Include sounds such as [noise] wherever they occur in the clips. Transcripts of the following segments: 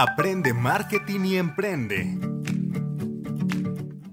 Aprende marketing y emprende.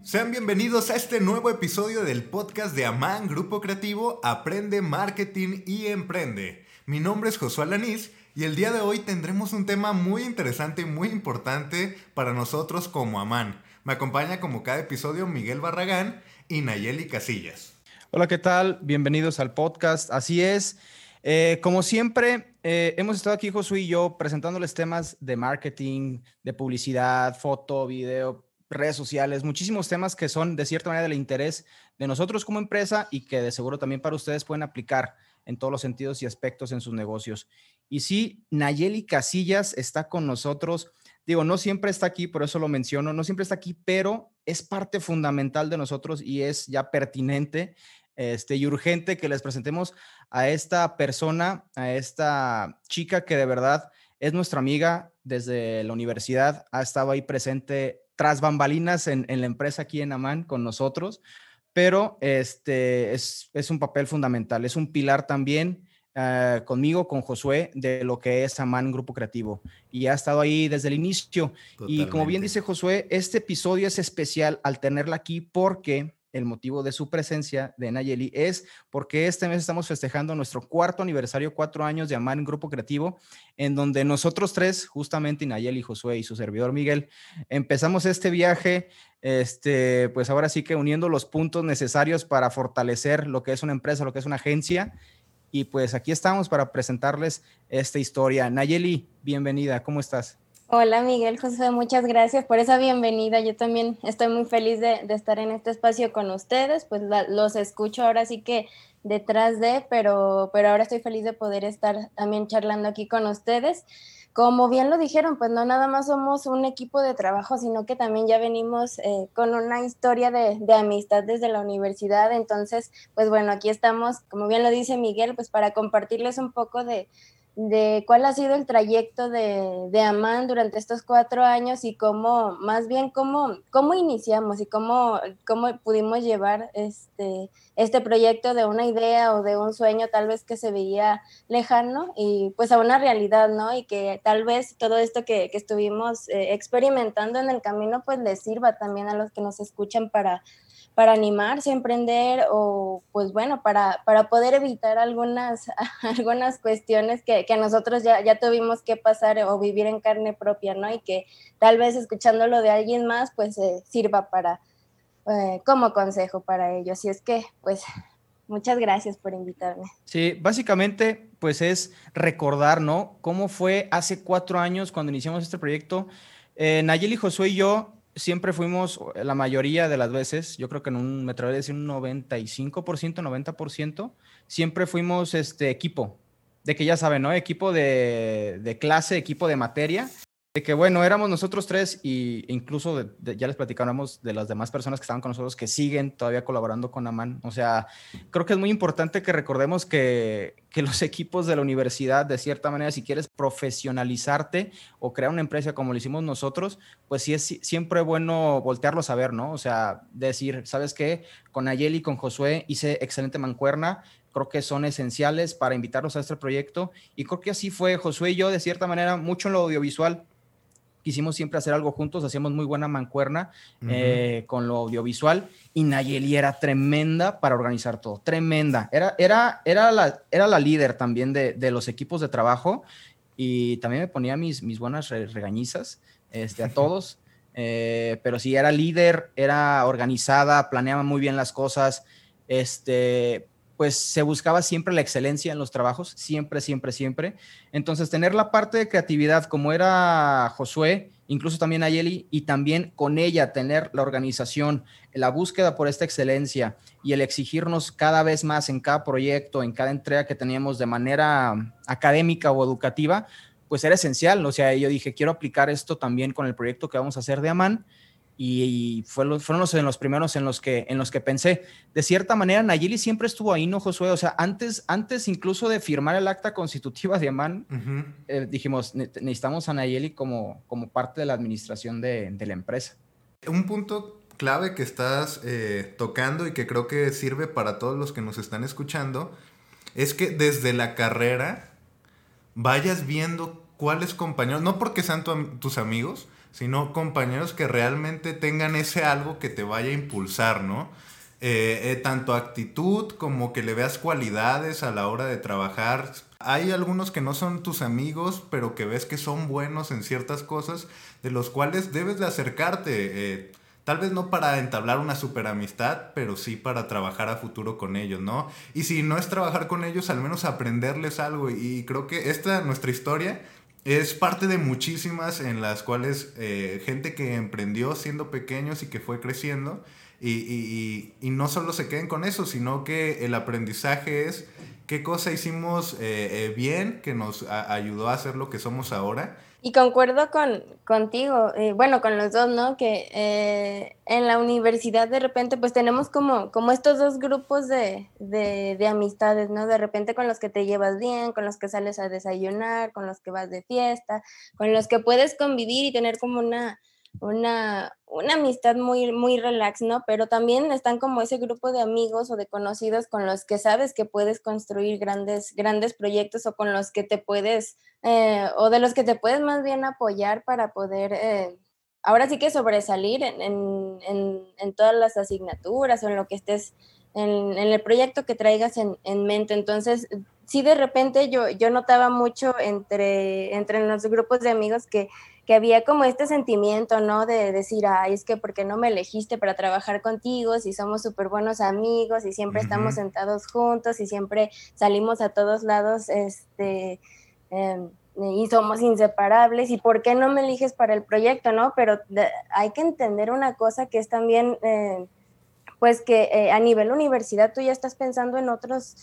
Sean bienvenidos a este nuevo episodio del podcast de Amán Grupo Creativo Aprende Marketing y Emprende. Mi nombre es Josué Alanís y el día de hoy tendremos un tema muy interesante y muy importante para nosotros como Amán. Me acompaña como cada episodio Miguel Barragán y Nayeli Casillas. Hola, ¿qué tal? Bienvenidos al podcast. Así es. Eh, como siempre, eh, hemos estado aquí, Josué y yo, presentándoles temas de marketing, de publicidad, foto, video, redes sociales, muchísimos temas que son de cierta manera del interés de nosotros como empresa y que de seguro también para ustedes pueden aplicar en todos los sentidos y aspectos en sus negocios. Y sí, Nayeli Casillas está con nosotros. Digo, no siempre está aquí, por eso lo menciono, no siempre está aquí, pero es parte fundamental de nosotros y es ya pertinente este, y urgente que les presentemos a esta persona, a esta chica que de verdad es nuestra amiga desde la universidad, ha estado ahí presente tras bambalinas en, la empresa aquí en Amán con nosotros, pero este, es, un papel fundamental, es un pilar también eh, conmigo, con Josué, de lo que es Amán Grupo Creativo. Y ha estado ahí desde el inicio. Y como bien dice Josué, este episodio es especial al tenerla aquí porque el motivo de su presencia de Nayeli es porque este mes estamos festejando nuestro cuarto aniversario, cuatro años de Amar en Grupo Creativo, en donde nosotros tres, justamente Nayeli, Josué y su servidor Miguel, empezamos este viaje, este, pues ahora sí que uniendo los puntos necesarios para fortalecer lo que es una empresa, lo que es una agencia. Y pues aquí estamos para presentarles esta historia. Nayeli, bienvenida, ¿cómo estás? Hola Miguel José, muchas gracias por esa bienvenida. Yo también estoy muy feliz de, estar en este espacio con ustedes, pues los escucho ahora sí que detrás de, pero, pero ahora estoy feliz de poder estar también charlando aquí con ustedes. Como bien lo dijeron, pues no nada más somos un equipo de trabajo, sino que también ya venimos eh, con una historia de, de amistad desde la universidad. Entonces, pues bueno, aquí estamos, como bien lo dice Miguel, pues para compartirles un poco de, de cuál ha sido el trayecto de, de Amán durante estos cuatro años y cómo, más bien cómo, cómo iniciamos y cómo, cómo pudimos llevar este, este proyecto de una idea o de un sueño tal vez que se veía lejano y pues a una realidad, ¿no? Y que tal vez todo esto que, que estuvimos eh, experimentando en el camino pues les sirva también a los que nos escuchan para para animarse a emprender o pues bueno, para, para poder evitar algunas, [laughs] algunas cuestiones que, que nosotros ya, ya, tuvimos que pasar o vivir en carne propia, ¿no? Y que tal vez escuchándolo de alguien más pues eh, sirva para, eh, como consejo para ellos. Así es que pues muchas gracias por invitarme. Sí, básicamente pues es recordar, ¿no? Cómo fue hace cuatro años cuando iniciamos este proyecto. Eh, Nayeli, Josué y yo siempre fuimos, la mayoría de las veces, yo creo que en un, me atrevería a decir un 95%, 90%, siempre fuimos este equipo, de que ya saben, ¿no? Equipo de, de clase, equipo de materia, de que bueno, éramos nosotros tres y incluso ya les platicábamos de las demás personas que estaban con nosotros que siguen todavía colaborando con Aman. O sea, creo que es muy importante que recordemos que, que los [laughs] equipos de la universidad, de cierta manera, si quieres profesionalizarte o crear una empresa como lo hicimos nosotros, pues sí es siempre bueno voltearlos a ver, ¿no? O sea, decir, ¿sabes qué? Con Ayeli, con Josué hice excelente mancuerna, creo que son esenciales para invitarlos a este proyecto. Y creo que así fue Josué y yo, de cierta manera, mucho en lo audiovisual quisimos siempre hacer algo juntos, hacíamos muy buena mancuerna eh, con lo audiovisual y Nayeli era tremenda para organizar todo, tremenda. Era, era, era, la, era la líder también de, de los equipos de trabajo y también me ponía mis, mis buenas regañizas este, a [laughs] todos. Eh, pero sí, era líder, era organizada, planeaba muy bien las cosas. Este, pues se buscaba siempre la excelencia en los trabajos, siempre, siempre, siempre. Entonces, tener la parte de creatividad como era Josué, incluso también Ayeli, y también con ella tener la organización, la búsqueda por esta excelencia y el exigirnos cada vez más en cada proyecto, en cada entrega que teníamos de manera académica o educativa, pues era esencial. O sea, yo dije, quiero aplicar esto también con el proyecto que vamos a hacer de Amán y, fueron los, en los primeros en los, que, en los que pensé. De cierta manera, Nayeli siempre estuvo ahí, ¿no, Josué? O sea, antes, antes incluso de firmar el acta constitutiva de Amán, eh, dijimos, necesitamos a Nayeli como, como parte de la administración de, de la empresa. Un punto clave que estás eh, tocando y que creo que sirve para todos los que nos están escuchando es que desde la carrera vayas viendo cuáles compañeros, no porque sean tus amigos, sino compañeros que realmente tengan ese algo que te vaya a impulsar, ¿no? Eh, eh, tanto actitud como que le veas cualidades a la hora de trabajar. Hay algunos que no son tus amigos, pero que ves que son buenos en ciertas cosas, de los cuales debes de acercarte. Eh, tal vez no para entablar una super amistad, pero sí para trabajar a futuro con ellos, ¿no? Y si no es trabajar con ellos, al menos aprenderles algo. Y creo que esta, nuestra historia, es parte de muchísimas en las cuales gente que emprendió siendo pequeños y que fue creciendo y, no solo se queden con eso, sino que el aprendizaje es qué cosa hicimos eh, eh, bien que nos ayudó a hacer lo que somos ahora. Y concuerdo con, contigo, eh, bueno, con los dos, ¿no? Que en la universidad de repente pues tenemos como, como estos dos grupos de, de, amistades, ¿no? De repente con los que te llevas bien, con los que sales a desayunar, con los que vas de fiesta, con los que puedes convivir y tener como una, una, una amistad muy, muy relax, ¿no? Pero también están como ese grupo de amigos o de conocidos con los que sabes que puedes construir grandes, grandes proyectos o con los que te puedes, eh, o de los que te puedes más bien apoyar para poder, eh, ahora sí que sobresalir en, en, en, todas las asignaturas o en lo que estés, en, el proyecto que traigas en, mente. Entonces, sí de repente yo, yo notaba mucho entre, entre los grupos de amigos que que había como este sentimiento, ¿no? De decir, ay, es que porque no me elegiste para trabajar contigo, si somos súper buenos amigos y siempre estamos sentados juntos y siempre salimos a todos lados, este, em, y somos inseparables, y por qué no me eliges para el proyecto, ¿no? Pero hay que entender una cosa que es también, eh, pues que eh, a nivel universidad tú ya estás pensando en otros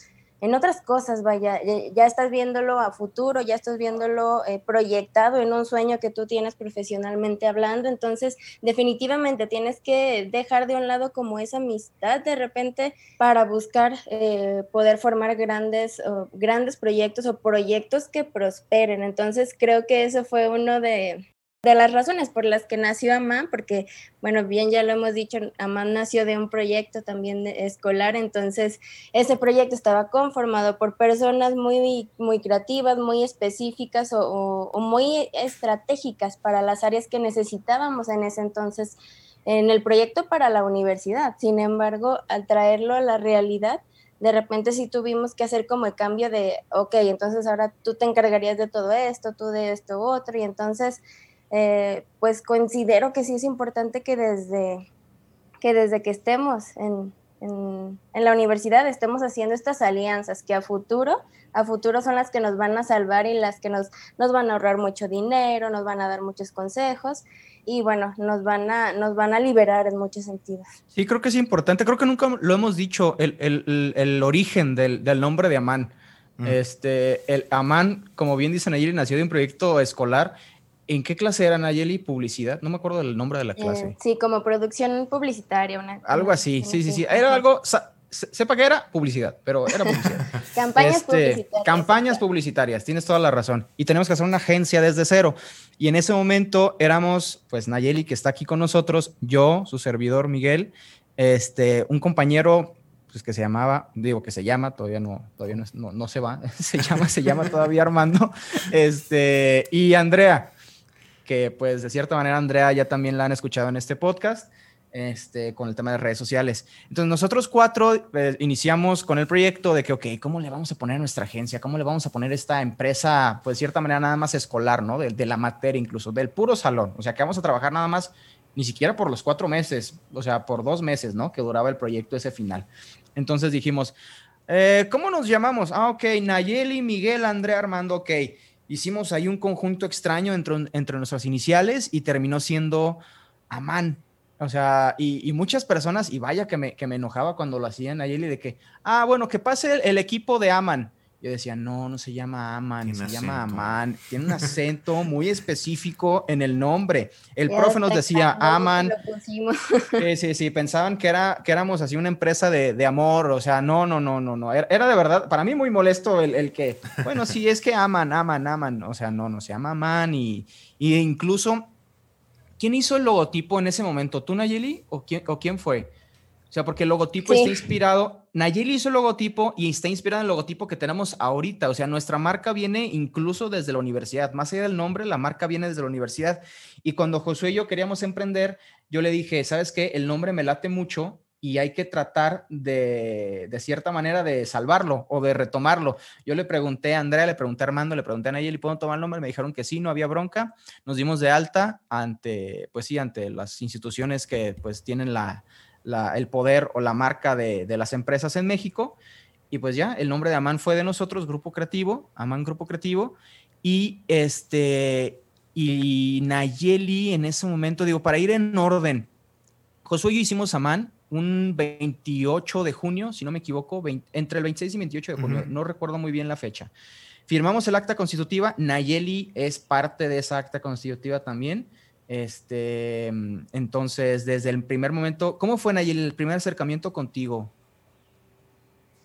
en otras cosas, vaya, ya estás viéndolo a futuro, ya estás viéndolo eh, proyectado en un sueño que tú tienes profesionalmente hablando, entonces definitivamente tienes que dejar de un lado como esa amistad de repente para buscar eh, poder formar grandes, grandes proyectos o proyectos que prosperen. Entonces creo que eso fue uno de, de las razones por las que nació Amán, porque, bueno, bien ya lo hemos dicho, Amán nació de un proyecto también escolar, entonces ese proyecto estaba conformado por personas muy, muy creativas, muy específicas o, muy estratégicas para las áreas que necesitábamos en ese entonces en el proyecto para la universidad. Sin embargo, al traerlo a la realidad, de repente sí tuvimos que hacer como el cambio de, ok, entonces ahora tú te encargarías de todo esto, tú de esto otro, y entonces eh, pues considero que sí es importante que desde que, desde que estemos en, en, la universidad estemos haciendo estas alianzas que a futuro, a futuro son las que nos van a salvar y las que nos, nos van a ahorrar mucho dinero, nos van a dar muchos consejos y bueno, nos van a, nos van a liberar en muchos sentidos. Sí, creo que es importante, creo que nunca lo hemos dicho, el, el, el origen del, del, nombre de Amán. Este, el Amán, como bien dicen ayer, nació de un proyecto escolar ¿En qué clase era Nayeli? Publicidad. No me acuerdo del nombre de la clase. Eh, sí, como producción publicitaria. Una, algo así, sí, sí, sí. Era algo, sepa que era publicidad, pero era publicidad. [laughs] campañas este, publicitarias. Campañas publicitarias, tienes toda la razón. Y tenemos que hacer una agencia desde cero. Y en ese momento éramos, pues Nayeli, que está aquí con nosotros, yo, su servidor Miguel, este, un compañero pues que se llamaba, digo que se llama, todavía no, todavía no, no se va, [laughs] se llama, se llama todavía Armando, [laughs] este, y Andrea, que pues de cierta manera Andrea ya también la han escuchado en este podcast. Este, con el tema de redes sociales. Entonces, nosotros cuatro eh, iniciamos con el proyecto de que, ok, ¿cómo le vamos a poner a nuestra agencia? ¿Cómo le vamos a poner esta empresa, pues de cierta manera nada más escolar, ¿no? De, de, la materia incluso, del puro salón. O sea, que vamos a trabajar nada más, ni siquiera por los cuatro meses, o sea, por dos meses, ¿no? Que duraba el proyecto ese final. Entonces dijimos, eh, ¿cómo nos llamamos? Ah, ok, Nayeli, Miguel, Andrea, Armando, ok hicimos ahí un conjunto extraño entre, entre nuestras iniciales y terminó siendo Amán. O sea, y, muchas personas, y vaya que me, que me enojaba cuando lo hacían ayer, de que, ah, bueno, que pase el, el equipo de Aman. Yo decía, no, no se llama Aman, se llama Aman. Tiene un [laughs] acento muy específico en el nombre. El profe nos decía Aman. [laughs] Sí, sí, sí, pensaban que, era, que éramos así una empresa de, de amor. O sea, no, no, no, no, no. Era, de verdad, para mí muy molesto el, el, que, bueno, sí, es que aman, aman, aman. O sea, no, no, se llama Aman y, y incluso, ¿quién hizo el logotipo en ese momento? ¿Tú, Nayeli? ¿O quién, o quién fue? O sea, porque el logotipo está inspirado, Nayeli hizo el logotipo y está inspirado en el logotipo que tenemos ahorita. O sea, nuestra marca viene incluso desde la universidad. Más allá del nombre, la marca viene desde la universidad. Y cuando Josué y yo queríamos emprender, yo le dije, ¿sabes qué? El nombre me late mucho y hay que tratar de, de cierta manera, de salvarlo o de retomarlo. Yo le pregunté a Andrea, le pregunté a Armando, le pregunté a Nayeli, ¿puedo tomar el nombre? Me dijeron que sí, no había bronca. Nos dimos de alta ante, pues sí, ante las instituciones que pues tienen la, la, el poder o la marca de, de, las empresas en México. Y pues ya, el nombre de Amán fue de nosotros, Grupo Creativo, Amán Grupo Creativo. Y este, y Nayeli en ese momento, digo, para ir en orden, Josué y yo hicimos Amán un 28 de junio, si no me equivoco, entre el 26 y 28 de junio, no recuerdo muy bien la fecha. Firmamos el acta constitutiva, Nayeli es parte de esa acta constitutiva también. Este, entonces, desde el primer momento, ¿cómo fue Nayeli el primer acercamiento contigo?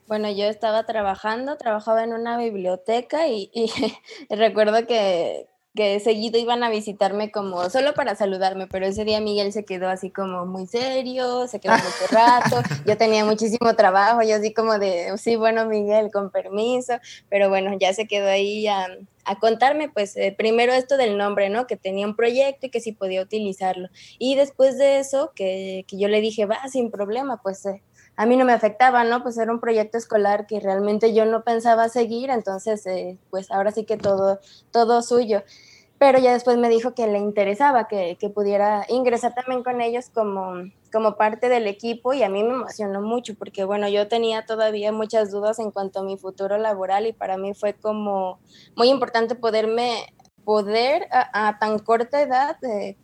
Bueno, yo estaba trabajando, trabajaba en una biblioteca y, y [laughs] recuerdo que, que seguido iban a visitarme como solo para saludarme, pero ese día Miguel se quedó así como muy serio, se quedó mucho [laughs] rato, yo tenía muchísimo trabajo, yo así como de, sí, bueno, Miguel, con permiso, pero bueno, ya se quedó ahí a, a contarme, pues eh, primero esto del nombre, ¿no? Que tenía un proyecto y que sí podía utilizarlo. Y después de eso, que, que yo le dije, va, sin problema, pues eh, a mí no me afectaba, ¿no? Pues era un proyecto escolar que realmente yo no pensaba seguir, entonces, eh, pues ahora sí que todo, todo suyo. Pero ya después me dijo que le interesaba que, pudiera ingresar también con ellos como, como parte del equipo y a mí me emocionó mucho porque, bueno, yo tenía todavía muchas dudas en cuanto a mi futuro laboral y para mí fue como muy importante poderme, poder a, tan corta edad eh,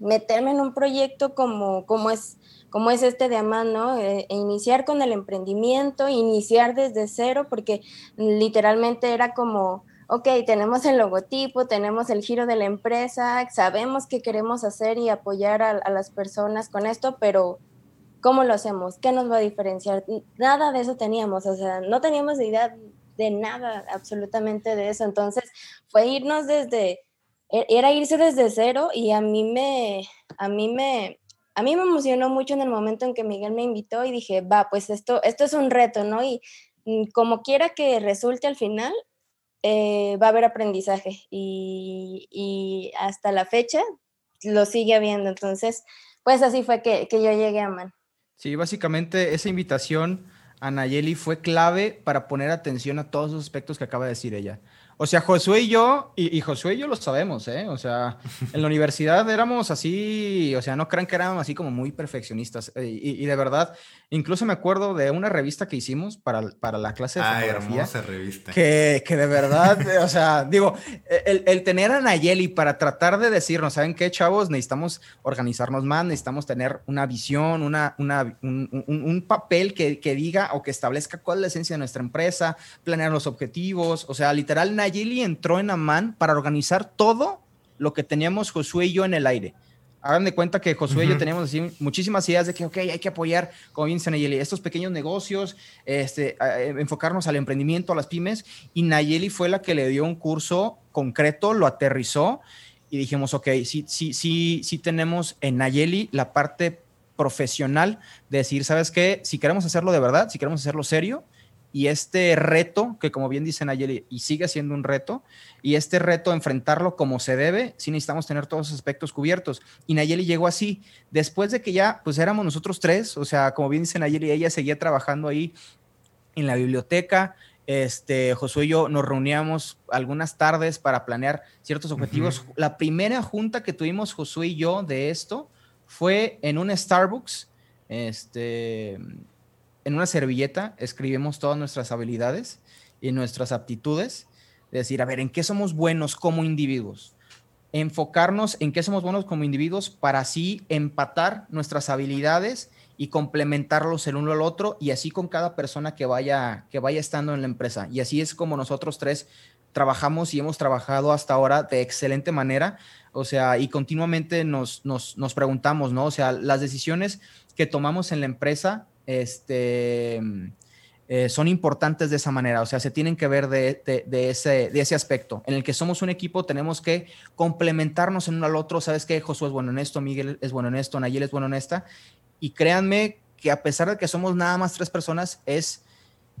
meterme en un proyecto como, como es como es este de Amán, ¿no? E, e iniciar con el emprendimiento, iniciar desde cero, porque literalmente era como, ok, tenemos el logotipo, tenemos el giro de la empresa, sabemos qué queremos hacer y apoyar a, a las personas con esto, pero ¿cómo lo hacemos? ¿Qué nos va a diferenciar? Nada de eso teníamos, o sea, no teníamos idea de nada absolutamente de eso. Entonces, fue irnos desde, e, era irse desde cero y a mí me, a mí me, a mí me emocionó mucho en el momento en que Miguel me invitó y dije, va, pues esto, esto es un reto, ¿no? Y mm, como quiera que resulte al final, eh, va a haber aprendizaje y, hasta la fecha lo sigue habiendo. Entonces, pues así fue que, que yo llegué a MAN. Sí, básicamente esa invitación a Nayeli fue clave para poner atención a todos los aspectos que acaba de decir ella. O sea, Josué y yo, y, y, Josué y yo lo sabemos, ¿eh? O sea, en la universidad éramos así, o sea, no crean que éramos así como muy perfeccionistas. Eh, y, y, de verdad, incluso me acuerdo de una revista que hicimos para, para la clase de ah, fotografía. hermosa revista. Que, que de verdad, o sea, digo, el, el, tener a Nayeli para tratar de decirnos, ¿saben qué, chavos? Necesitamos organizarnos más, necesitamos tener una visión, una, una, un, un, un papel que, que diga o que establezca cuál es la esencia de nuestra empresa, planear los objetivos, o sea, literal, Nayeli entró en Amán para organizar todo lo que teníamos Josué y yo en el aire. Hagan de cuenta que Josué uh -huh. y yo teníamos así muchísimas ideas de que, ok, hay que apoyar, como bien dice Nayeli, estos pequeños negocios, este, enfocarnos al emprendimiento, a las pymes, y Nayeli fue la que le dio un curso concreto, lo aterrizó, y dijimos, ok, sí, sí, sí, sí tenemos en Nayeli la parte profesional de decir, ¿sabes qué? Si queremos hacerlo de verdad, si queremos hacerlo serio, y este reto, que como bien dice Nayeli, y sigue siendo un reto, y este reto, enfrentarlo como se debe, sí necesitamos tener todos los aspectos cubiertos. Y Nayeli llegó así, después de que ya, pues éramos nosotros tres, o sea, como bien dice Nayeli, ella seguía trabajando ahí en la biblioteca, este, Josué y yo nos reuníamos algunas tardes para planear ciertos objetivos. Uh -huh. La primera junta que tuvimos Josué y yo de esto fue en un Starbucks, este en una servilleta escribimos todas nuestras habilidades y nuestras aptitudes, es decir, a ver, ¿en qué somos buenos como individuos? Enfocarnos en qué somos buenos como individuos para así empatar nuestras habilidades y complementarlos el uno al otro y así con cada persona que vaya, que vaya estando en la empresa. Y así es como nosotros tres trabajamos y hemos trabajado hasta ahora de excelente manera. O sea, y continuamente nos, nos, nos preguntamos, ¿no? O sea, las decisiones que tomamos en la empresa este, eh, son importantes de esa manera, o sea, se tienen que ver de, ese, de ese aspecto. En el que somos un equipo, tenemos que complementarnos en uno al otro. ¿Sabes qué? Josué es bueno en esto, Miguel es bueno en esto, Nayel es bueno en esta. y créanme que a pesar de que somos nada más tres personas, es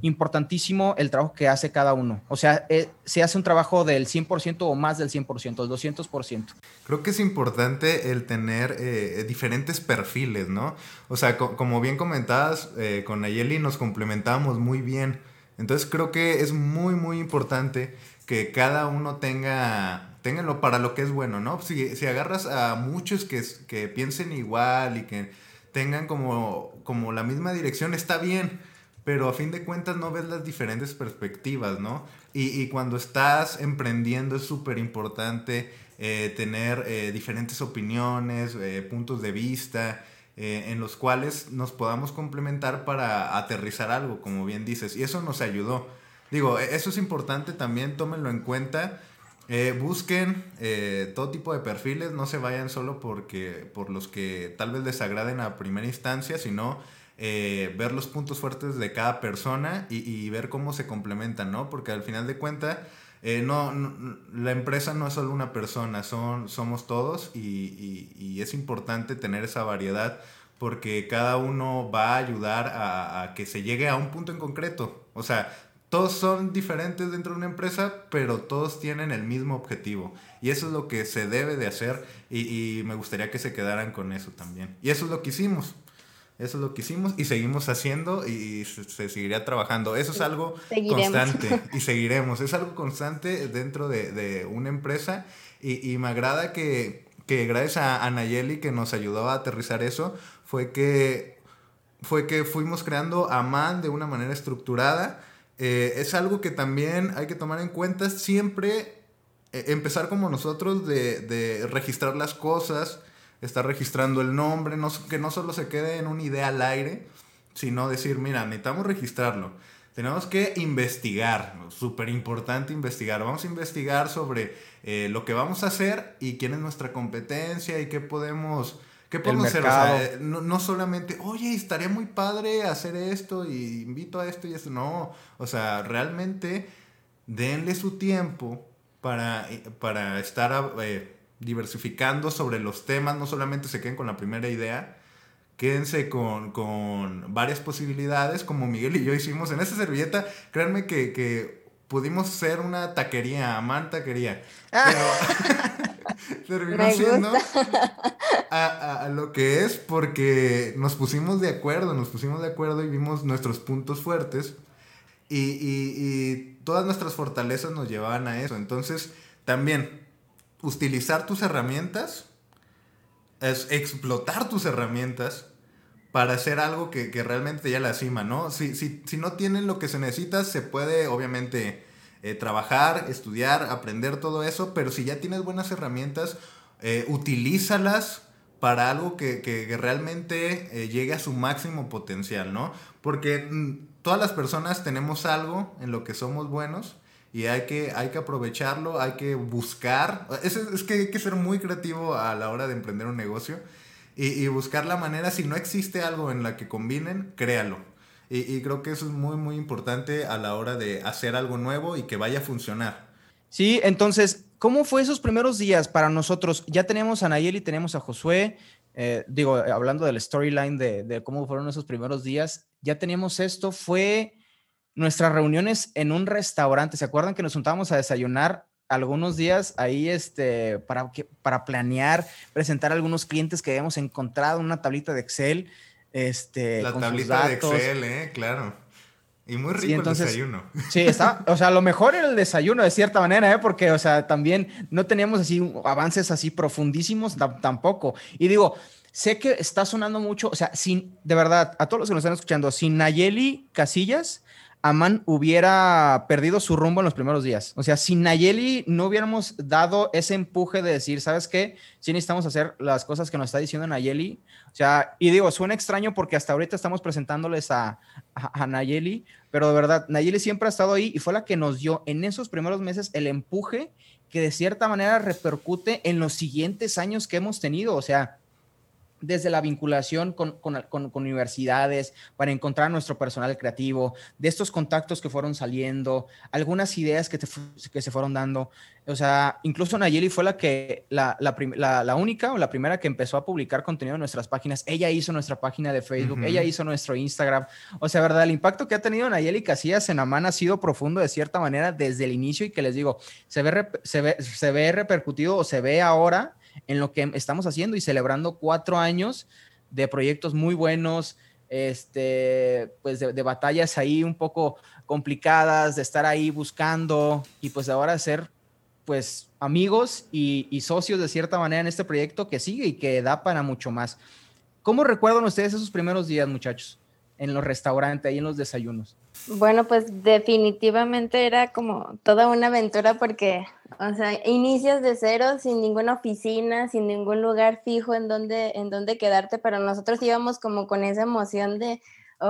importantísimo el trabajo que hace cada uno. O sea, eh, se hace un trabajo del 100% o más del 100%, el 200%. Creo que es importante el tener eh, diferentes perfiles, ¿no? O sea, como bien comentabas, eh, con Nayeli nos complementamos muy bien. Entonces creo que es muy, muy importante que cada uno tenga, tenga para lo que es bueno, ¿no? Si, si agarras a muchos que, que piensen igual y que tengan como, como la misma dirección, está bien pero a fin de cuentas no ves las diferentes perspectivas, ¿no? Y, cuando estás emprendiendo es súper importante eh, tener eh, diferentes opiniones, eh, puntos de vista, en los cuales nos podamos complementar para aterrizar algo, como bien dices, y eso nos ayudó. Digo, e, eso es importante también, tómenlo en cuenta. busquen todo tipo de perfiles, no se vayan solo porque, por los que tal vez les agraden a primera instancia, sino eh, ver los puntos fuertes de cada persona y, ver cómo se complementan, ¿no? Porque al final de cuentas, eh, no, la empresa no es solo una persona, son, somos todos y, es importante tener esa variedad porque cada uno va a ayudar a, que se llegue a un punto en concreto. O sea, todos son diferentes dentro de una empresa, pero todos tienen el mismo objetivo. Y eso es lo que se debe de hacer y, y me gustaría que se quedaran con eso también. Y eso es lo que hicimos. Eso es lo que hicimos y seguimos haciendo y se, seguiría trabajando. Eso es algo constante [laughs] y seguiremos. Es algo constante dentro de, una empresa y, me agrada que, gracias a, Nayeli que nos ayudó a aterrizar eso, fue que, fue que fuimos creando a MAN de una manera estructurada. Eh, es algo que también hay que tomar en cuenta. Siempre eh, empezar como nosotros de, de registrar las cosas está registrando el nombre, no, que no solo se quede en una idea al aire, sino decir, mira, necesitamos registrarlo. Tenemos que investigar, súper importante investigar. Vamos a investigar sobre eh, lo que vamos a hacer y quién es nuestra competencia y qué podemos, qué podemos hacer. O sea, no, no, solamente, oye, estaría muy padre hacer esto y invito a esto y esto. No, o sea, realmente denle su tiempo para, para estar eh, diversificando sobre los temas, no solamente se queden con la primera idea, quédense con, con varias posibilidades, como Miguel y yo hicimos en esa servilleta. Créanme que, que pudimos ser una taquería, man taquería. Ah. Pero [laughs] terminó siendo a, a, lo que es porque nos pusimos de acuerdo, nos pusimos de acuerdo y vimos nuestros puntos fuertes y, y, y todas nuestras fortalezas nos llevaban a eso. Entonces, también utilizar tus herramientas, es explotar tus herramientas para hacer algo que, realmente te lleve a la cima, ¿no? Si, si, si, no tienen lo que se necesita, se puede obviamente eh, trabajar, estudiar, aprender todo eso, pero si ya tienes buenas herramientas, eh, utilízalas para algo que, realmente eh, llegue a su máximo potencial, ¿no? Porque mm, todas las personas tenemos algo en lo que somos buenos y hay que, hay que aprovecharlo, hay que buscar. Es, es que hay que ser muy creativo a la hora de emprender un negocio y, buscar la manera, si no existe algo en la que combinen, créalo. Y, creo que eso es muy, muy importante a la hora de hacer algo nuevo y que vaya a funcionar. Sí, entonces, ¿cómo fue esos primeros días para nosotros? Ya tenemos a Nayeli, tenemos a Josué, eh, digo, hablando del storyline de, de, cómo fueron esos primeros días, ya teníamos esto, fue nuestras reuniones en un restaurante. ¿Se acuerdan que nos juntábamos a desayunar algunos días ahí este, para, para planear, presentar a algunos clientes que habíamos encontrado en una tablita de Excel? Este, La tablita de Excel, ¿eh? Claro. Y muy rico el desayuno. Sí, está, o sea, lo mejor era el desayuno de cierta manera, ¿eh? porque, o sea, también no teníamos así avances así profundísimos tampoco. Y digo, sé que está sonando mucho, o sea, sin, de verdad, a todos los que nos están escuchando, sin Nayeli Casillas, Aman hubiera perdido su rumbo en los primeros días. O sea, sin Nayeli no hubiéramos dado ese empuje de decir, ¿sabes qué? Sí necesitamos hacer las cosas que nos está diciendo Nayeli. O sea, y digo, suena extraño porque hasta ahorita estamos presentándoles a, a, Nayeli, pero de verdad, Nayeli siempre ha estado ahí y fue la que nos dio en esos primeros meses el empuje que de cierta manera repercute en los siguientes años que hemos tenido. O sea, desde la vinculación con, universidades para encontrar nuestro personal creativo, de estos contactos que fueron saliendo, algunas ideas que, que se fueron dando. O sea, incluso Nayeli fue la que, la, la, única o la primera que empezó a publicar contenido en nuestras páginas. Ella hizo nuestra página de Facebook, ella hizo nuestro Instagram. O sea, verdad, el impacto que ha tenido Nayeli Casillas en Amán ha sido profundo de cierta manera desde el inicio y que les digo, se ve, se ve, se ve repercutido o se ve ahora en lo que estamos haciendo y celebrando cuatro años de proyectos muy buenos, este, pues de, batallas ahí un poco complicadas, de estar ahí buscando y pues ahora ser pues amigos y, y, socios de cierta manera en este proyecto que sigue y que da para mucho más. ¿Cómo recuerdan ustedes esos primeros días, muchachos, en los restaurantes, ahí en los desayunos? Bueno, pues definitivamente era como toda una aventura porque, o sea, inicias de cero sin ninguna oficina, sin ningún lugar fijo en donde, en donde quedarte, pero nosotros íbamos como con esa emoción de,